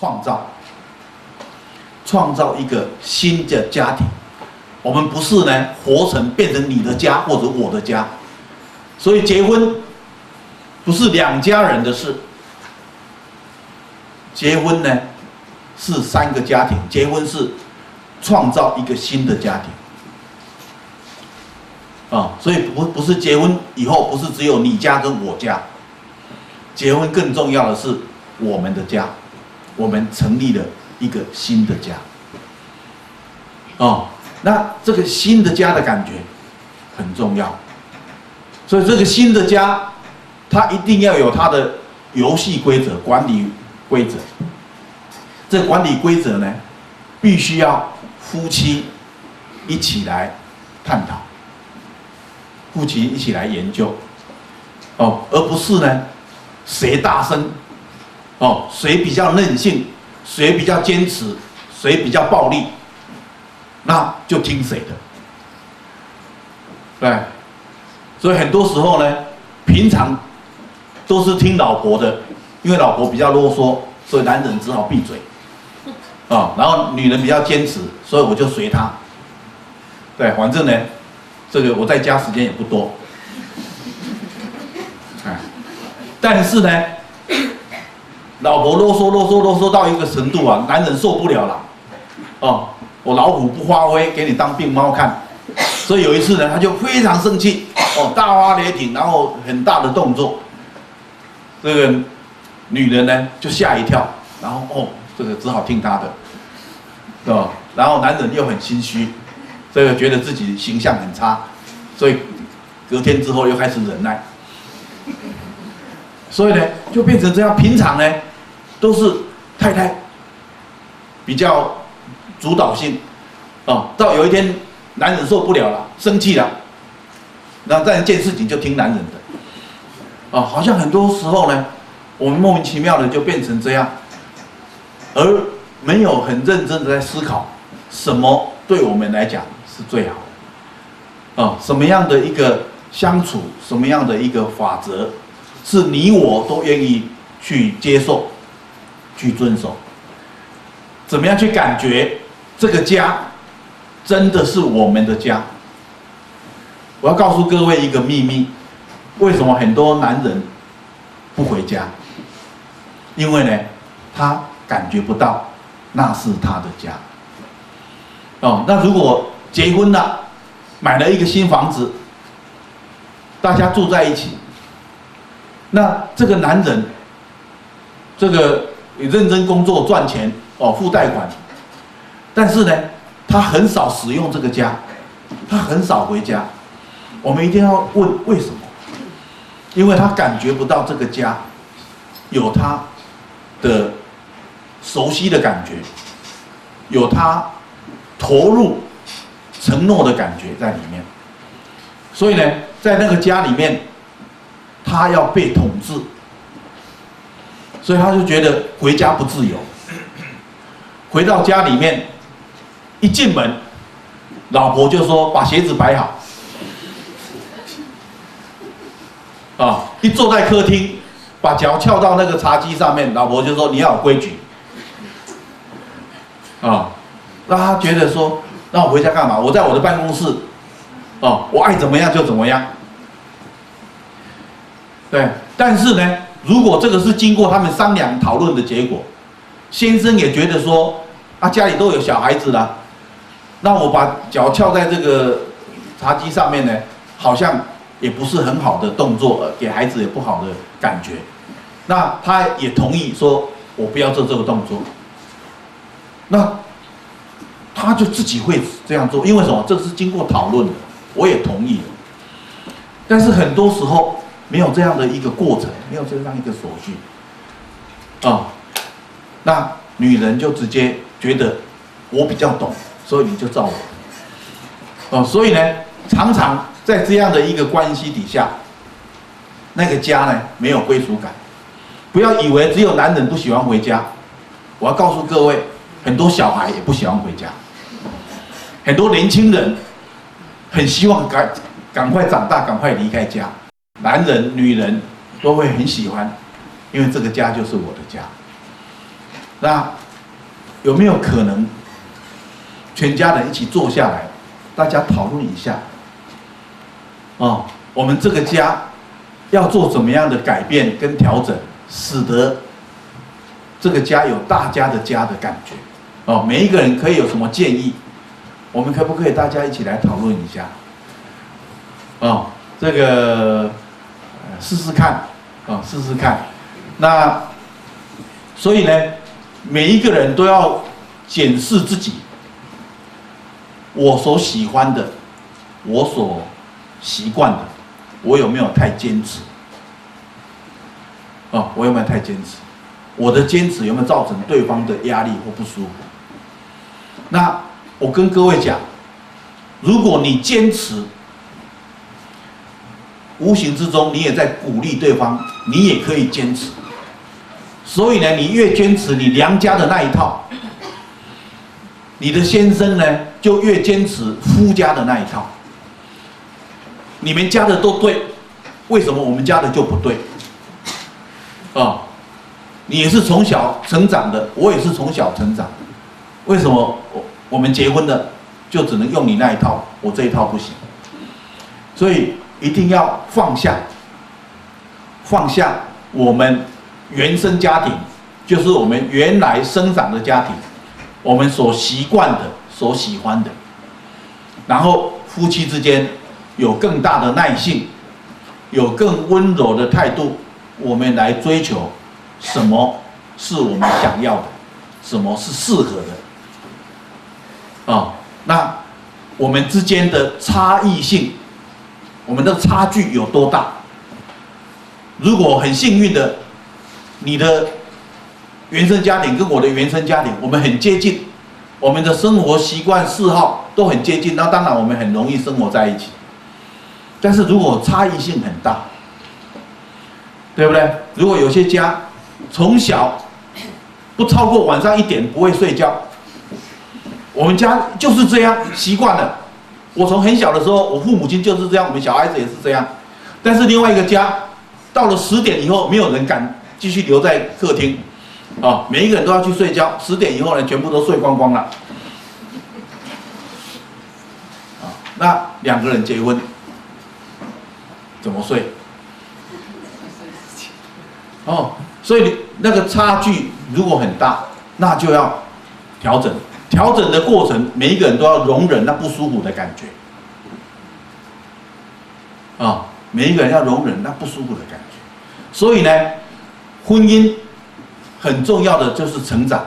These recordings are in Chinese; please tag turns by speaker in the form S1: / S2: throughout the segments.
S1: 创造，创造一个新的家庭。我们不是呢，活成变成你的家或者我的家。所以结婚不是两家人的事，结婚呢是三个家庭，结婚是创造一个新的家庭。啊，所以不不是结婚以后不是只有你家跟我家，结婚更重要的是我们的家，我们成立了一个新的家。哦，那这个新的家的感觉很重要，所以这个新的家，它一定要有它的游戏规则、管理规则。这管理规则呢，必须要夫妻一起来探讨。夫妻一起来研究，哦，而不是呢，谁大声，哦，谁比较任性，谁比较坚持，谁比较暴力，那就听谁的，对，所以很多时候呢，平常都是听老婆的，因为老婆比较啰嗦，所以男人只好闭嘴，啊，然后女人比较坚持，所以我就随她，对，反正呢。这个我在家时间也不多，但是呢，老婆啰嗦啰嗦啰嗦到一个程度啊，男人受不了了，哦，我老虎不发威，给你当病猫看，所以有一次呢，他就非常生气，哦，大发雷霆，然后很大的动作，这个女人呢就吓一跳，然后哦，这个只好听他的，是吧？然后男人又很心虚。这个觉得自己形象很差，所以隔天之后又开始忍耐，所以呢就变成这样。平常呢都是太太比较主导性啊，到有一天男人受不了了，生气了，那这样一件事情就听男人的啊，好像很多时候呢，我们莫名其妙的就变成这样，而没有很认真的在思考什么对我们来讲。是最好的啊！什么样的一个相处，什么样的一个法则，是你我都愿意去接受、去遵守？怎么样去感觉这个家真的是我们的家？我要告诉各位一个秘密：为什么很多男人不回家？因为呢，他感觉不到那是他的家。哦，那如果结婚了，买了一个新房子，大家住在一起。那这个男人，这个你认真工作赚钱哦，付贷款，但是呢，他很少使用这个家，他很少回家。我们一定要问为什么？因为他感觉不到这个家有他的熟悉的感觉，有他投入。承诺的感觉在里面，所以呢，在那个家里面，他要被统治，所以他就觉得回家不自由。回到家里面，一进门，老婆就说：“把鞋子摆好。”啊，一坐在客厅，把脚翘到那个茶几上面，老婆就说：“你要有规矩。”啊，让他觉得说。那我回家干嘛？我在我的办公室，哦，我爱怎么样就怎么样。对，但是呢，如果这个是经过他们商量讨论的结果，先生也觉得说，啊，家里都有小孩子了，那我把脚翘在这个茶几上面呢，好像也不是很好的动作，给孩子也不好的感觉。那他也同意说，我不要做这个动作。那。他就自己会这样做，因为什么？这是经过讨论的，我也同意。但是很多时候没有这样的一个过程，没有这样一个手续啊，那女人就直接觉得我比较懂，所以你就照我。哦，所以呢，常常在这样的一个关系底下，那个家呢没有归属感。不要以为只有男人不喜欢回家，我要告诉各位，很多小孩也不喜欢回家。很多年轻人很希望赶赶快长大，赶快离开家。男人、女人都会很喜欢，因为这个家就是我的家。那有没有可能全家人一起坐下来，大家讨论一下？哦，我们这个家要做怎么样的改变跟调整，使得这个家有大家的家的感觉？哦，每一个人可以有什么建议？我们可不可以大家一起来讨论一下？哦，这个试试看，啊、试试看。那所以呢，每一个人都要检视自己，我所喜欢的，我所习惯的，我有没有太坚持？哦，我有没有太坚持？我的坚持有没有造成对方的压力或不舒服？那我跟各位讲，如果你坚持，无形之中你也在鼓励对方，你也可以坚持。所以呢，你越坚持你娘家的那一套，你的先生呢就越坚持夫家的那一套。你们家的都对，为什么我们家的就不对？啊，你也是从小成长的，我也是从小成长。为什么我我们结婚的就只能用你那一套，我这一套不行？所以一定要放下，放下我们原生家庭，就是我们原来生长的家庭，我们所习惯的、所喜欢的，然后夫妻之间有更大的耐性，有更温柔的态度，我们来追求什么是我们想要的，什么是适合的。啊、那我们之间的差异性，我们的差距有多大？如果很幸运的，你的原生家庭跟我的原生家庭，我们很接近，我们的生活习惯、嗜好都很接近，那当然我们很容易生活在一起。但是如果差异性很大，对不对？如果有些家从小不超过晚上一点不会睡觉。我们家就是这样习惯了。我从很小的时候，我父母亲就是这样，我们小孩子也是这样。但是另外一个家，到了十点以后，没有人敢继续留在客厅，啊，每一个人都要去睡觉。十点以后呢，全部都睡光光了。啊，那两个人结婚怎么睡？哦，所以那个差距如果很大，那就要调整。调整的过程，每一个人都要容忍那不舒服的感觉，啊，每一个人要容忍那不舒服的感觉。所以呢，婚姻很重要的就是成长，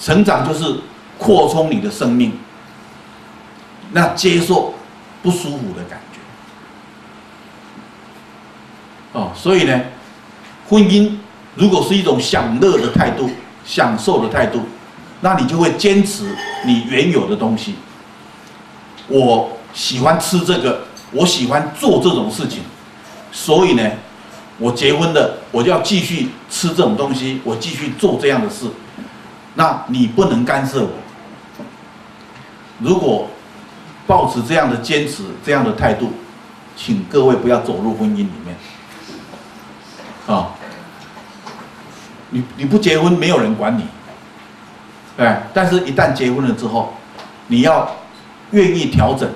S1: 成长就是扩充你的生命，那接受不舒服的感觉，哦，所以呢，婚姻如果是一种享乐的态度，享受的态度。那你就会坚持你原有的东西。我喜欢吃这个，我喜欢做这种事情，所以呢，我结婚了，我就要继续吃这种东西，我继续做这样的事。那你不能干涉我。如果抱持这样的坚持、这样的态度，请各位不要走入婚姻里面。啊，你你不结婚，没有人管你。哎，但是，一旦结婚了之后，你要愿意调整。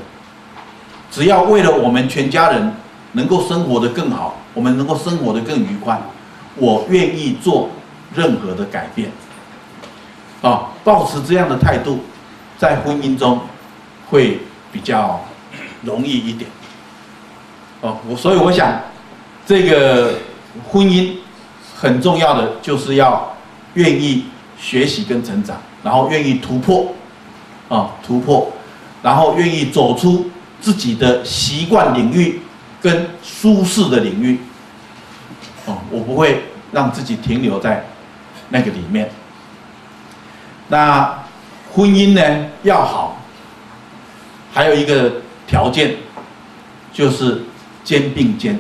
S1: 只要为了我们全家人能够生活得更好，我们能够生活得更愉快，我愿意做任何的改变。啊，保持这样的态度，在婚姻中会比较容易一点。哦，我所以我想，这个婚姻很重要的就是要愿意学习跟成长。然后愿意突破，啊，突破，然后愿意走出自己的习惯领域跟舒适的领域，哦，我不会让自己停留在那个里面。那婚姻呢要好，还有一个条件就是肩并肩。